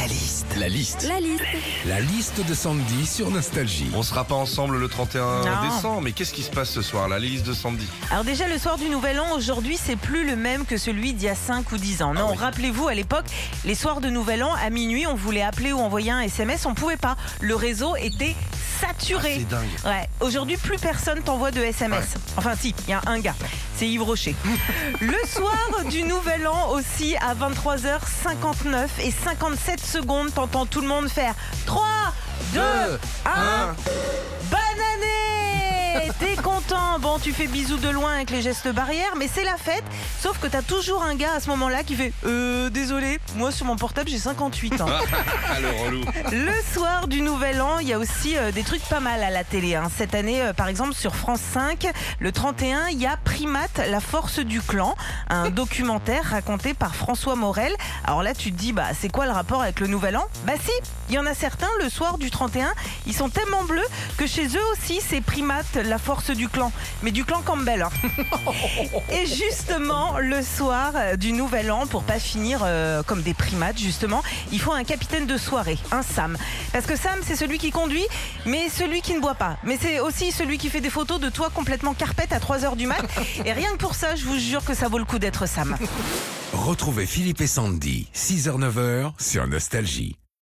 La liste. La liste. La liste. La liste de Sandy sur Nostalgie. On sera pas ensemble le 31 Non. décembre, mais qu'est-ce qui se passe ce soir La liste de Sandy? Alors déjà, le soir du Nouvel An, aujourd'hui, c'est plus le même que celui d'il y a 5 ou 10 ans. Non, Ah oui. rappelez-vous, à l'époque, les soirs de Nouvel An, à minuit, on voulait appeler ou envoyer un SMS, on pouvait pas. Le réseau était Ah, saturé. c'est dingue. Ouais, aujourd'hui, plus personne t'envoie de SMS. Enfin, si, il y a un gars. C'est Yves Rocher. Le soir du Nouvel An aussi, à 23h59 et 57 secondes, t'entends tout le monde faire 3, 2, 1. Tu fais bisous de loin avec les gestes barrières, mais c'est la fête. Sauf que t'as toujours un gars à ce moment-là qui fait Euh, désolé, moi sur mon portable j'ai 58 ans. Le relou. Le soir du Nouvel An, il y a aussi euh, des trucs pas mal à la télé. hein. Cette année, euh, par exemple, sur France 5, le 31, il y a Primate, la force du clan, un documentaire raconté par François Morel. Alors là, tu te dis, bah, c'est quoi le rapport avec le Nouvel An? Bah si, il y en a certains, le soir du 31, ils sont tellement bleus que chez eux aussi, c'est Primate, la force du clan. Mais du clan Campbell. hein. Et justement, le soir du Nouvel An, pour pas finir euh, comme des primates, justement, il faut un capitaine de soirée, un Sam. Parce que Sam, c'est celui qui conduit, mais celui qui ne boit pas. Mais c'est aussi celui qui fait des photos de toi complètement carpette à 3h du mat. Et rien que pour ça, je vous jure que ça vaut le coup d'être Sam. Retrouvez Philippe et Sandy, 6h-9h sur Nostalgie.